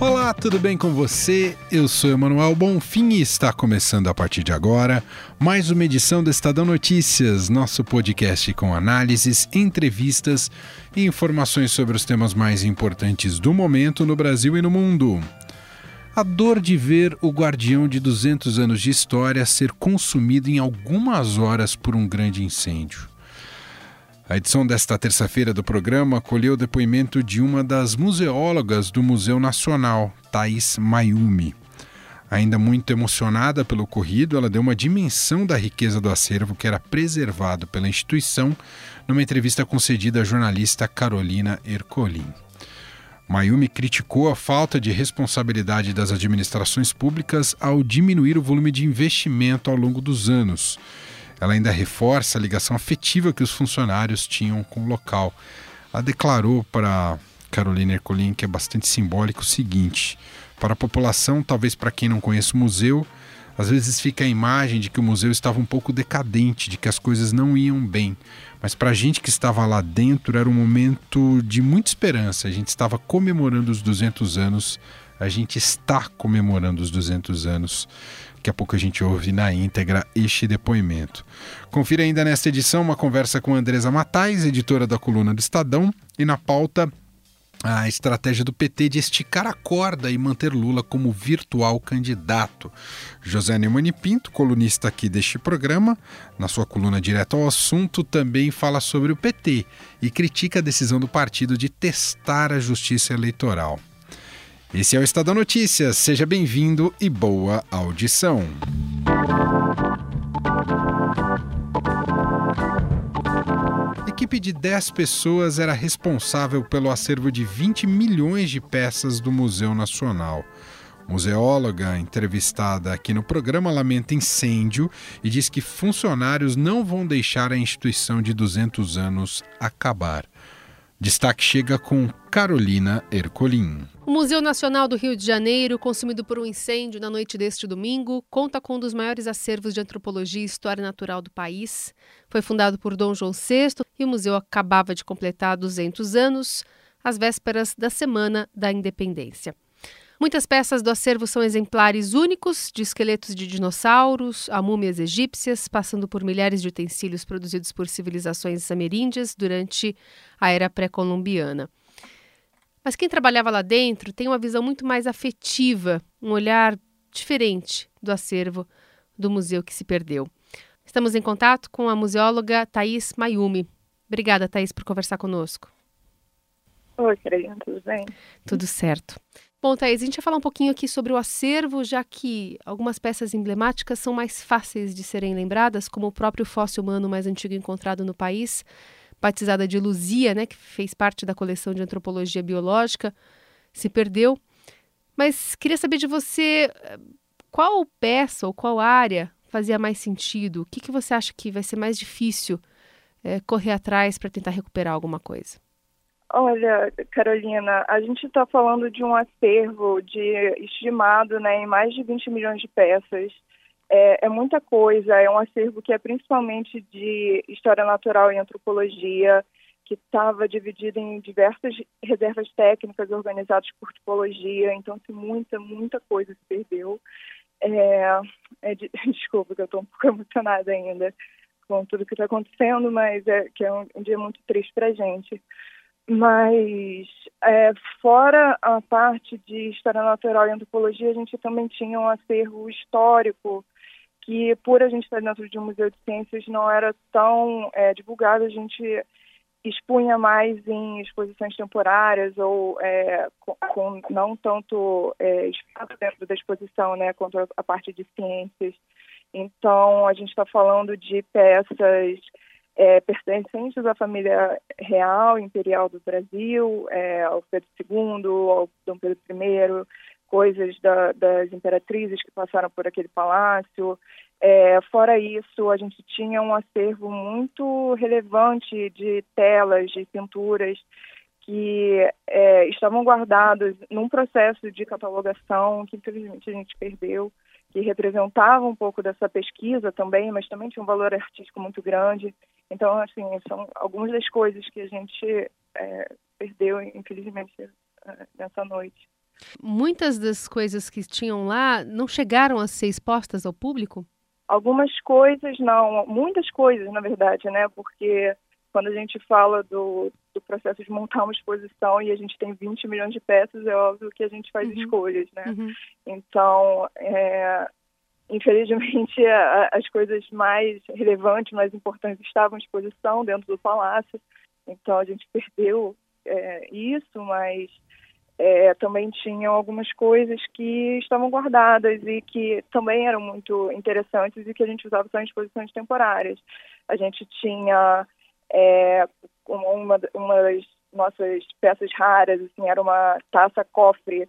Olá, tudo bem com você? Eu sou Emanuel Bonfim e está começando a partir de agora mais uma edição do Estadão Notícias, nosso podcast com análises, entrevistas e informações sobre os temas mais importantes do momento no Brasil e no mundo. A dor de ver o guardião de 200 anos de história ser consumido em algumas horas por um grande incêndio. A edição desta terça-feira do programa acolheu o depoimento de uma das museólogas do Museu Nacional, Thais Mayumi. Ainda muito emocionada pelo ocorrido, ela deu uma dimensão da riqueza do acervo que era preservado pela instituição numa entrevista concedida à jornalista Carolina Ercolim. Mayumi criticou a falta de responsabilidade das administrações públicas ao diminuir o volume de investimento ao longo dos anos ela ainda reforça a ligação afetiva que os funcionários tinham com o local. Ela declarou para Carolina Ercolim que é bastante simbólico o seguinte: para a população, talvez para quem não conhece o museu, às vezes fica a imagem de que o museu estava um pouco decadente, de que as coisas não iam bem. Mas para a gente que estava lá dentro era um momento de muita esperança. A gente estava comemorando os 200 anos, a gente está comemorando os 200 anos Daqui a pouco a gente ouve na íntegra este depoimento. Confira ainda nesta edição uma conversa com Andresa Matais, editora da coluna do Estadão, e na pauta a estratégia do PT de esticar a corda e manter Lula como virtual candidato. José Neumani Pinto, colunista aqui deste programa, na sua coluna direto ao assunto, também fala sobre o PT e critica a decisão do partido de testar a justiça eleitoral. Esse é o Estadão Notícias. Seja bem-vindo e boa audição. equipe de 10 pessoas era responsável pelo acervo de 20 milhões de peças do Museu Nacional. Museóloga entrevistada aqui no programa lamenta incêndio e diz que funcionários não vão deixar a instituição de 200 anos acabar. Destaque chega com Carolina Ercolim. O Museu Nacional do Rio de Janeiro, consumido por um incêndio na noite deste domingo, conta com um dos maiores acervos de antropologia e história natural do país. Foi fundado por Dom João VI e o museu acabava de completar 200 anos, às vésperas da Semana da Independência. Muitas peças do acervo são exemplares únicos de esqueletos de dinossauros a múmias egípcias, passando por milhares de utensílios produzidos por civilizações ameríndias durante a era pré-colombiana. Mas quem trabalhava lá dentro tem uma visão muito mais afetiva, um olhar diferente do acervo do museu que se perdeu. Estamos em contato com a museóloga Thais Mayumi. Obrigada, Thais, por conversar conosco. Oi, Carolina, tudo bem? Tudo certo. Bom, Thaís, a gente vai falar um pouquinho aqui sobre o acervo, já que algumas peças emblemáticas são mais fáceis de serem lembradas, como o próprio fóssil humano mais antigo encontrado no país, batizada de Luzia, né, que fez parte da coleção de antropologia biológica, se perdeu. Mas queria saber de você qual peça ou qual área fazia mais sentido? O que, que você acha que vai ser mais difícil é, correr atrás para tentar recuperar alguma coisa? Olha, Carolina, a gente está falando de um acervo de estimado né, em mais de 20 milhões de peças. É, é, muita coisa, é um acervo que é principalmente de história natural e antropologia, que estava dividido em diversas reservas técnicas organizadas por tipologia, então assim, muita, muita coisa se perdeu. É, é de, desculpa que eu estou um pouco emocionada ainda com tudo que está acontecendo, mas é que é um, um dia muito triste para a gente. Mas, é, fora a parte de história natural e antropologia, a gente também tinha um acervo histórico que, por a gente estar dentro de um museu de ciências, não era tão é, divulgado. A gente expunha mais em exposições temporárias ou é, com, com, não tanto é, espaço dentro da exposição, né, quanto a, a parte de ciências. Então, a gente está falando de peças é, pertencentes à família real, imperial do Brasil, é, ao Pedro II, ao Dom Pedro I, coisas da, das imperatrizes que passaram por aquele palácio. É, fora isso, a gente tinha um acervo muito relevante de telas, de pinturas, que é, estavam guardados num processo de catalogação que infelizmente a gente perdeu, que representava um pouco dessa pesquisa também, mas também tinha um valor artístico muito grande. Então, assim, são algumas das coisas que a gente é, perdeu, infelizmente, é, nessa noite. Muitas das coisas que tinham lá não chegaram a ser expostas ao público? Algumas coisas não, muitas coisas, na verdade, né? Porque quando a gente fala do, do processo de montar uma exposição e a gente tem 20 milhões de peças, é óbvio que a gente faz uhum. escolhas, né? Uhum. Então, é, infelizmente, a, as coisas mais relevantes, mais importantes estavam à exposição dentro do palácio, então a gente perdeu é, isso, mas é, também tinham algumas coisas que estavam guardadas e que também eram muito interessantes e que a gente usava só em exposições temporárias. A gente tinha é, uma, uma das nossas peças raras, assim, era uma taça cofre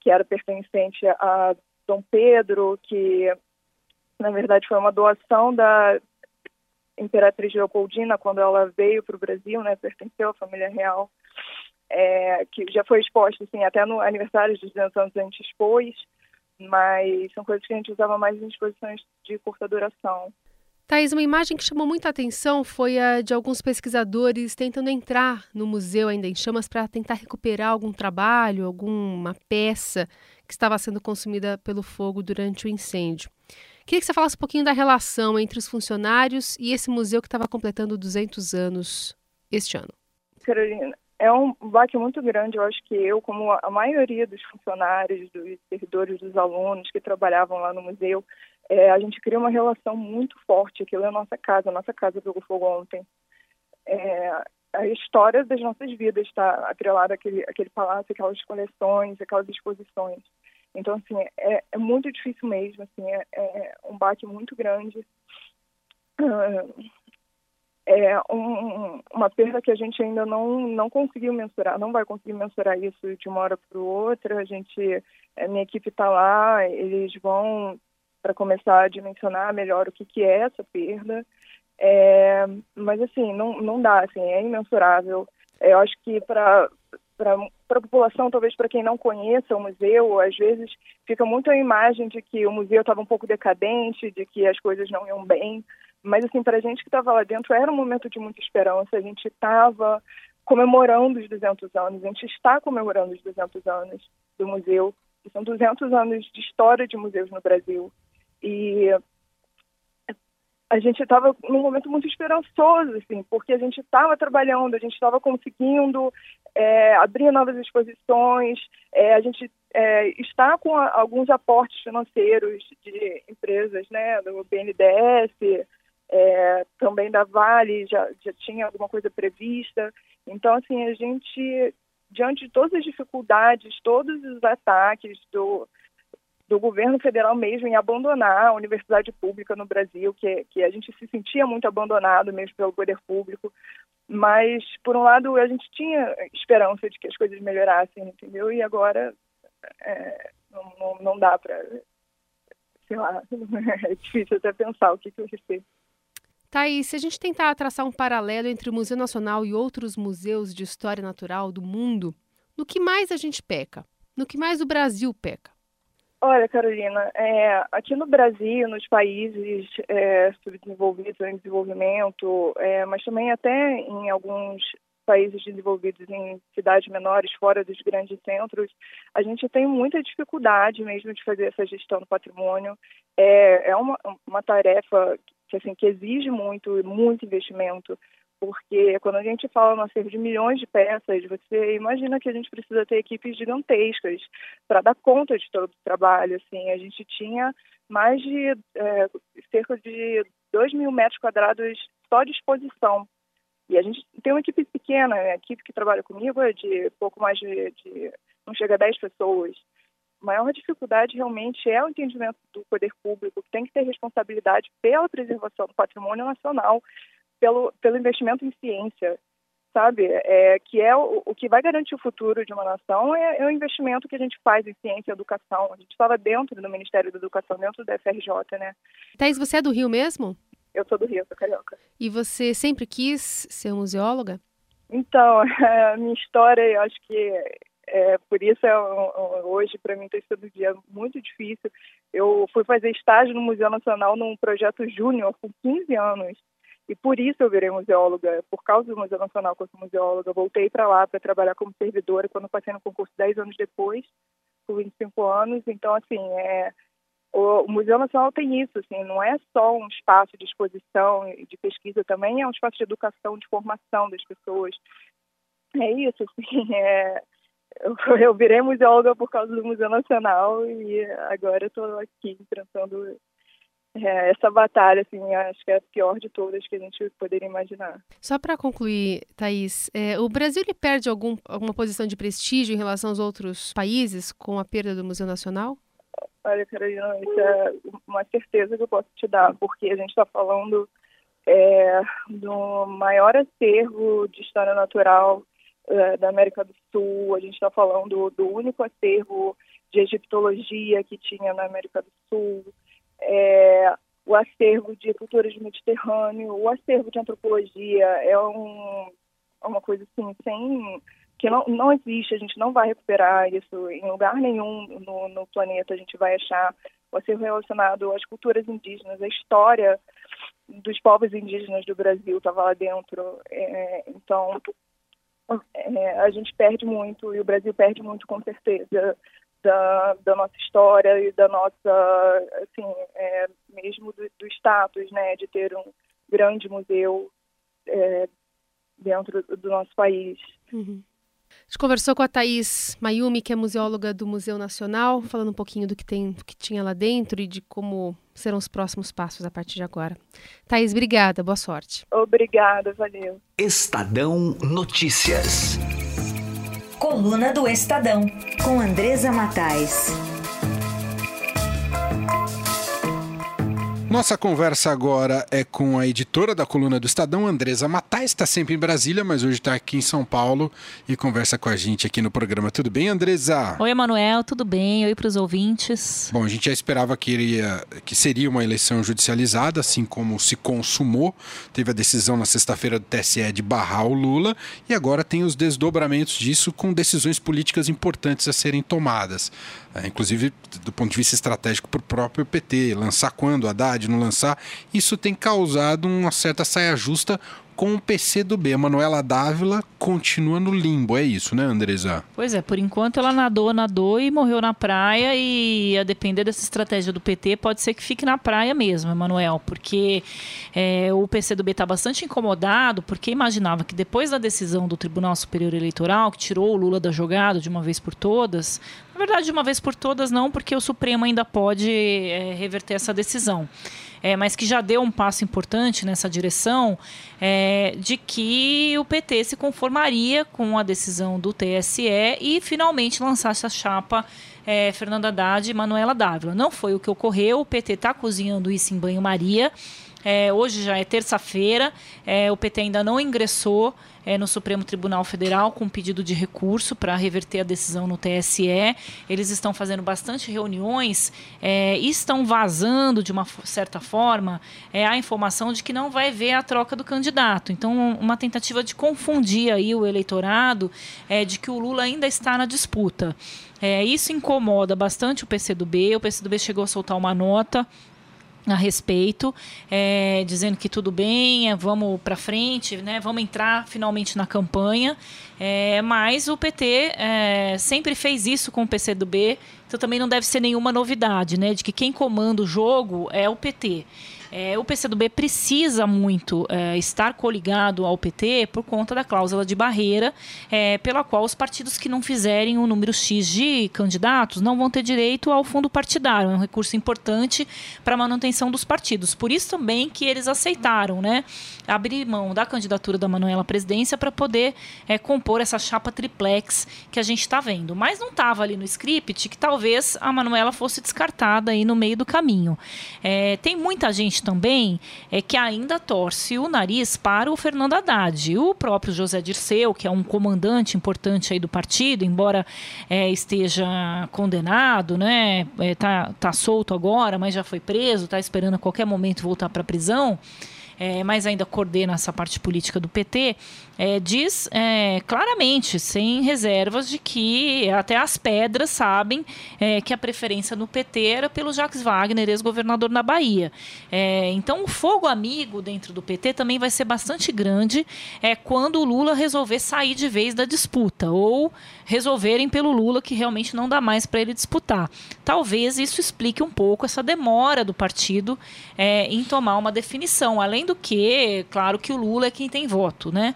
que era pertencente a Dom Pedro, que na verdade foi uma doação da Imperatriz Leopoldina quando ela veio para o Brasil, né, pertenceu à família real, é, que já foi exposta assim, até no aniversário dos 200 anos a gente expôs, mas são coisas que a gente usava mais em exposições de curta duração. Thais, uma imagem que chamou muita atenção foi a de alguns pesquisadores tentando entrar no museu ainda em chamas para tentar recuperar algum trabalho, alguma peça que estava sendo consumida pelo fogo durante o incêndio. Queria que você falasse um pouquinho da relação entre os funcionários e esse museu que estava completando 200 anos este ano. Carolina, é um baque muito grande. Eu acho que eu, como a maioria dos funcionários, dos servidores, dos alunos que trabalhavam lá no museu, é, a gente cria uma relação muito forte. Aquilo é a nossa casa, a nossa casa pegou fogo ontem. É, a história das nossas vidas está atrelada àquele, àquele palácio, aquelas coleções, aquelas exposições. Então, assim, é, é muito difícil mesmo, assim, é, é um baque muito grande. É um, uma perda que a gente ainda não, não conseguiu mensurar, não vai conseguir mensurar isso de uma hora para outra. A gente, a minha equipe está lá, eles vão para começar a dimensionar melhor o que, que é essa perda. É, mas, assim, não, não dá, assim, é imensurável. Eu acho que para para a população, talvez para quem não conheça o museu, às vezes fica muito a imagem de que o museu estava um pouco decadente, de que as coisas não iam bem. Mas, assim, para a gente que estava lá dentro, era um momento de muita esperança. A gente estava comemorando os 200 anos, a gente está comemorando os 200 anos do museu. São 200 anos de história de museus no Brasil. E a gente estava num momento muito esperançoso, assim, porque a gente estava trabalhando, a gente estava conseguindo é, abrir novas exposições, é, a gente é, está com a, alguns aportes financeiros de empresas, né, do BNDES, é, também da Vale, já, já tinha alguma coisa prevista. Então, assim, a gente, diante de todas as dificuldades, todos os ataques do do governo federal mesmo em abandonar a universidade pública no Brasil, que, que a gente se sentia muito abandonado mesmo pelo poder público. Mas, por um lado, a gente tinha esperança de que as coisas melhorassem, entendeu? E agora é, não, não, não, dá para. Sei lá, é difícil até pensar o que, que vai ser. Thaís, se a gente tentar traçar um paralelo entre o Museu Nacional e outros museus de história natural do mundo, no que mais a gente peca? No que mais o Brasil peca? Olha, Carolina, é, aqui no Brasil, nos países é, subdesenvolvidos em desenvolvimento, é, mas também até em alguns países desenvolvidos em cidades menores, fora dos grandes centros, a gente tem muita dificuldade mesmo de fazer essa gestão do patrimônio. É, é uma, uma tarefa que, assim, que exige muito, muito investimento porque quando a gente fala no acervo de milhões de peças, você imagina que a gente precisa ter equipes gigantescas para dar conta de todo o trabalho. Assim, a gente tinha mais de é, cerca de 2 mil metros quadrados só de exposição. E a gente tem uma equipe pequena, a equipe que trabalha comigo é de pouco mais de, de não chega a 10 pessoas. A maior dificuldade realmente é o entendimento do poder público, que tem que ter responsabilidade pela preservação do patrimônio nacional, pelo, pelo investimento em ciência, sabe? É, que é o, o que vai garantir o futuro de uma nação é, é, o investimento que a gente faz em ciência e educação. A gente estava dentro do Ministério da Educação, dentro da FRJ, né? Thais, você é do Rio mesmo? Eu sou do Rio, sou carioca. E você sempre quis ser museóloga? Então, a minha história, eu acho que é, por isso é, hoje para mim tem sido um dia muito difícil. Eu fui fazer estágio no Museu Nacional num projeto júnior com 15 anos e por isso eu virei museóloga, por causa do Museu Nacional sou museóloga. Voltei para lá para trabalhar como servidora quando passei no concurso 10 anos depois, com 25 anos. Então, assim, é, o, Museu Nacional tem isso, assim, não é só um espaço de exposição e de pesquisa, também é um espaço de educação, de formação das pessoas. É isso, assim, é, eu, eu virei museóloga por causa do Museu Nacional e agora estou aqui enfrentando é, essa batalha, assim, acho que é a pior de todas que a gente poderia imaginar. Só para concluir, Thaís, é, o Brasil ele perde algum, alguma posição de prestígio em relação aos outros países com a perda do Museu Nacional? Olha, Carolina, isso é uma certeza que eu posso te dar, porque a gente está falando é, do maior acervo de história natural é, da América do Sul, a gente está falando do único acervo de egiptologia que tinha na América do Sul, é, o acervo de culturas do Mediterrâneo, o acervo de antropologia é, um, é uma coisa assim, sem que não, não existe, a gente não vai recuperar isso em lugar nenhum no, no planeta, a gente vai achar o acervo relacionado às culturas indígenas, a história dos povos indígenas do Brasil estava lá dentro. É, então, é, a gente perde muito, e o Brasil perde muito com certeza, da, da nossa história e da nossa, assim, é, mesmo do, do, status, né, de ter um grande museu é, dentro do nosso país. Uhum. A gente conversou com a Thaís Mayumi, que é museóloga do Museu Nacional, falando um pouquinho do que, tem, do que tinha lá dentro e de como serão os próximos passos a partir de agora. Thaís, obrigada, boa sorte. Obrigada, valeu. Estadão Notícias. Coluna do Estadão, com Andresa Matais. Nossa conversa agora é com a editora da coluna do Estadão, Andresa Matais, está sempre em Brasília, mas hoje está aqui em São Paulo e conversa com a gente aqui no programa. Tudo bem, Andresa? Oi, Emanuel, tudo bem? Oi para os ouvintes. Bom, a gente já esperava que, iria, que seria uma eleição judicializada, assim como se consumou. Teve a decisão na sexta-feira do TSE de barrar o Lula e agora tem os desdobramentos disso com decisões políticas importantes a serem tomadas. É, inclusive do ponto de vista estratégico para o próprio PT, lançar quando, Haddad, não lançar, isso tem causado uma certa saia justa com o PC do B. A Manuela Dávila continua no limbo, é isso, né, Andresa? Pois é, por enquanto ela nadou, nadou e morreu na praia e a depender dessa estratégia do PT, pode ser que fique na praia mesmo, Emanuel, porque é, o PC do B está bastante incomodado, porque imaginava que depois da decisão do Tribunal Superior Eleitoral, que tirou o Lula da jogada de uma vez por todas, na verdade, de uma vez por todas não, porque o Supremo ainda pode é, reverter essa decisão é, mas que já deu um passo importante nessa direção, é, de que o PT se conformaria com a decisão do TSE e finalmente lançasse a chapa é, Fernanda Haddad e Manuela Dávila. Não foi o que ocorreu, o PT está cozinhando isso em banho-maria. É, hoje já é terça-feira, é, o PT ainda não ingressou é, no Supremo Tribunal Federal com um pedido de recurso para reverter a decisão no TSE. Eles estão fazendo bastante reuniões é, e estão vazando, de uma certa forma, é, a informação de que não vai ver a troca do candidato. Então, uma tentativa de confundir aí o eleitorado é, de que o Lula ainda está na disputa. É, isso incomoda bastante o PCdoB. O PCdoB chegou a soltar uma nota a respeito, é, dizendo que tudo bem, é, vamos para frente, né, vamos entrar finalmente na campanha. É, mas o PT é, sempre fez isso com o PCdoB, então também não deve ser nenhuma novidade, né, de que quem comanda o jogo é o PT. É, o PCdoB precisa muito é, estar coligado ao PT por conta da cláusula de barreira, é, pela qual os partidos que não fizerem o número X de candidatos não vão ter direito ao fundo partidário. É um recurso importante para a manutenção dos partidos. Por isso também que eles aceitaram né, abrir mão da candidatura da Manuela à presidência para poder é, compor essa chapa triplex que a gente está vendo. Mas não estava ali no script que talvez a Manuela fosse descartada aí no meio do caminho. É, tem muita gente também é que ainda torce o nariz para o Fernando Haddad. O próprio José Dirceu, que é um comandante importante aí do partido, embora é, esteja condenado, né, é, tá, tá solto agora, mas já foi preso, está esperando a qualquer momento voltar para a prisão. É, mas ainda coordena essa parte política do PT, é, diz é, claramente, sem reservas, de que até as pedras sabem é, que a preferência no PT era pelo Jacques Wagner, ex-governador na Bahia. É, então, o fogo amigo dentro do PT também vai ser bastante grande é, quando o Lula resolver sair de vez da disputa ou resolverem pelo Lula que realmente não dá mais para ele disputar. Talvez isso explique um pouco essa demora do partido é, em tomar uma definição. Além do que, claro que o Lula é quem tem voto, né?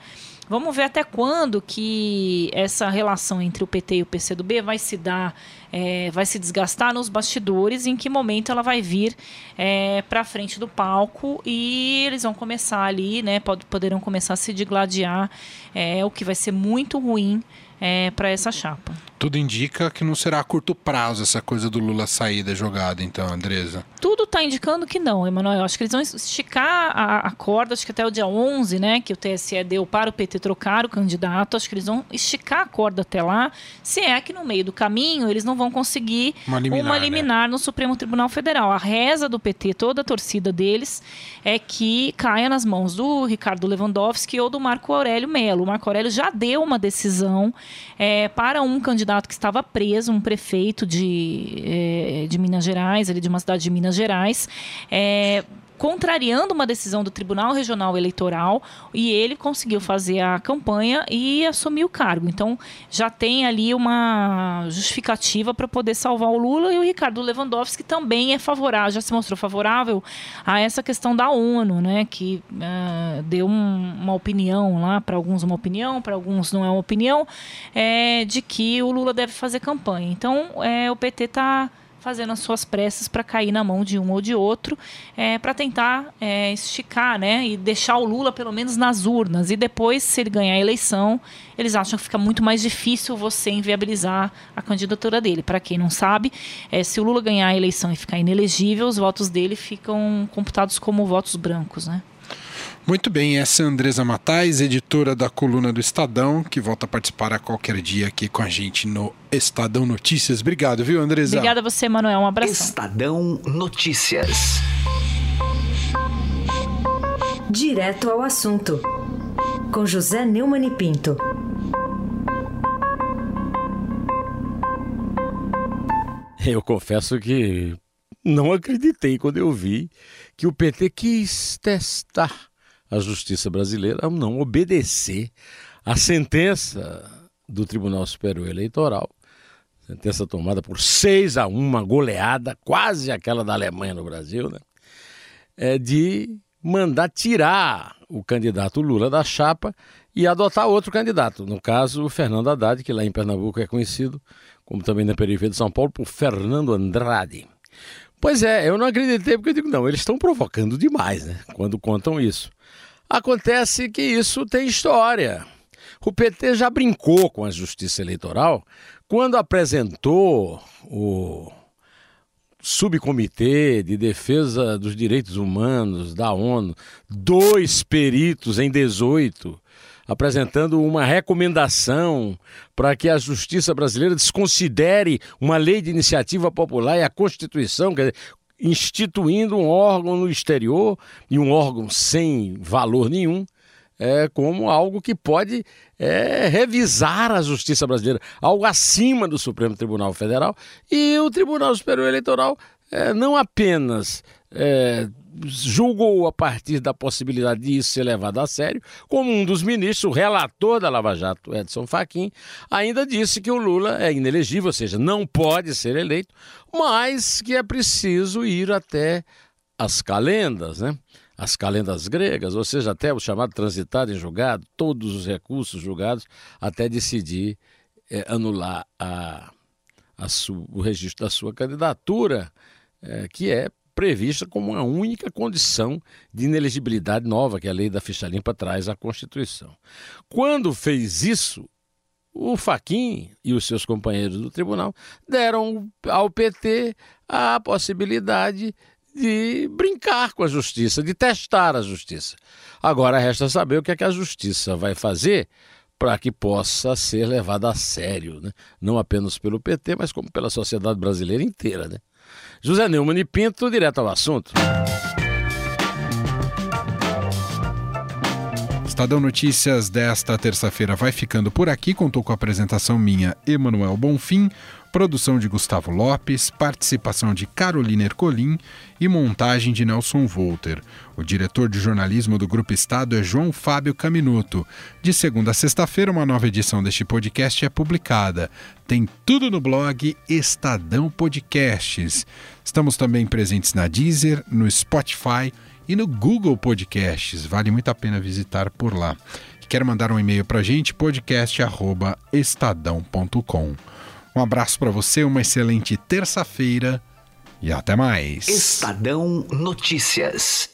Vamos ver até quando que essa relação entre o PT e o PCdoB vai se dar, é, vai se desgastar nos bastidores, em que momento ela vai vir é, para frente do palco e eles vão começar ali, né? Pod poderão começar a se digladiar, é, o que vai ser muito ruim é, para essa chapa. Tudo indica que não será a curto prazo essa coisa do Lula sair da jogada, então, Andresa. Tudo está indicando que não, Emanuel. Acho que eles vão esticar a, a, corda, acho que até o dia 11, né, que o TSE deu para o PT trocar o candidato. Acho que eles vão esticar a corda até lá. Se é que no meio do caminho eles não vão conseguir uma liminar, uma liminar né? no Supremo Tribunal Federal. A reza do PT, toda a torcida deles, é que caia nas mãos do Ricardo Lewandowski ou do Marco Aurélio Melo. O Marco Aurélio já deu uma decisão é, para um candidato que estava preso, um prefeito de, é, de Minas Gerais, ali de uma cidade de Minas Gerais, é, contrariando uma decisão do Tribunal Regional Eleitoral e ele conseguiu fazer a campanha e assumir o cargo. Então já tem ali uma justificativa para poder salvar o Lula e o Ricardo Lewandowski também é favorável, já se mostrou favorável a essa questão da ONU, né, que uh, deu um, uma opinião lá para alguns uma opinião, para alguns não é uma opinião, é, de que o Lula deve fazer campanha. Então é, o PT está fazendo as suas preces para cair na mão de um ou de outro, é, para tentar é, esticar né, e deixar o Lula pelo menos nas urnas. E depois, se ele ganhar a eleição, eles acham que fica muito mais difícil você inviabilizar a candidatura dele. Para quem não sabe, é, se o Lula ganhar a eleição e ficar inelegível, os votos dele ficam computados como votos brancos. Né? Muito bem, essa é a Andresa Matais, editora da coluna do Estadão, que volta a participar a qualquer dia aqui com a gente no Estadão Notícias. Obrigado, viu, Andresa? Obrigada a você, Manuel. Um abraço. Estadão Notícias. Direto ao assunto, com José Neumann e Pinto. Eu confesso que não acreditei quando eu vi que o PT quis testar a justiça brasileira ao não obedecer à sentença do Tribunal Superior Eleitoral, sentença tomada por 6 a 1, uma goleada, quase aquela da Alemanha no Brasil, né? É de mandar tirar o candidato Lula da chapa e adotar outro candidato, no caso o Fernando Haddad, que lá em Pernambuco é conhecido, como também na periferia de São Paulo, por Fernando Andrade. Pois é, eu não acreditei porque eu digo, não, eles estão provocando demais, né? Quando contam isso. Acontece que isso tem história. O PT já brincou com a justiça eleitoral quando apresentou o subcomitê de defesa dos direitos humanos da ONU, dois peritos em 18, apresentando uma recomendação para que a justiça brasileira desconsidere uma lei de iniciativa popular e a Constituição, quer dizer, instituindo um órgão no exterior e um órgão sem valor nenhum, é, como algo que pode é, revisar a justiça brasileira, algo acima do Supremo Tribunal Federal. E o Tribunal Superior Eleitoral é, não apenas é, julgou a partir da possibilidade de isso ser levado a sério, como um dos ministros, o relator da Lava Jato, Edson Fachin, ainda disse que o Lula é inelegível, ou seja, não pode ser eleito, mas que é preciso ir até as calendas, né? As calendas gregas, ou seja, até o chamado transitado em julgado, todos os recursos julgados, até decidir é, anular a, a su, o registro da sua candidatura, é, que é prevista como uma única condição de inelegibilidade nova que a lei da ficha limpa traz à Constituição. Quando fez isso, o Faquin e os seus companheiros do tribunal deram ao PT a possibilidade de brincar com a justiça, de testar a justiça. Agora resta saber o que é que a justiça vai fazer para que possa ser levada a sério, né? não apenas pelo PT, mas como pela sociedade brasileira inteira. Né? José Neumann e Pinto, direto ao assunto. Estadão Notícias desta terça-feira vai ficando por aqui. Contou com a apresentação minha, Emanuel Bonfim, produção de Gustavo Lopes, participação de Carolina Ercolim e montagem de Nelson Volter. O diretor de jornalismo do Grupo Estado é João Fábio Caminuto. De segunda a sexta-feira, uma nova edição deste podcast é publicada. Tem tudo no blog Estadão Podcasts. Estamos também presentes na Deezer, no Spotify e no Google Podcasts. Vale muito a pena visitar por lá. Quer mandar um e-mail para a gente? podcast@estadão.com. Um abraço para você, uma excelente terça-feira e até mais. Estadão Notícias.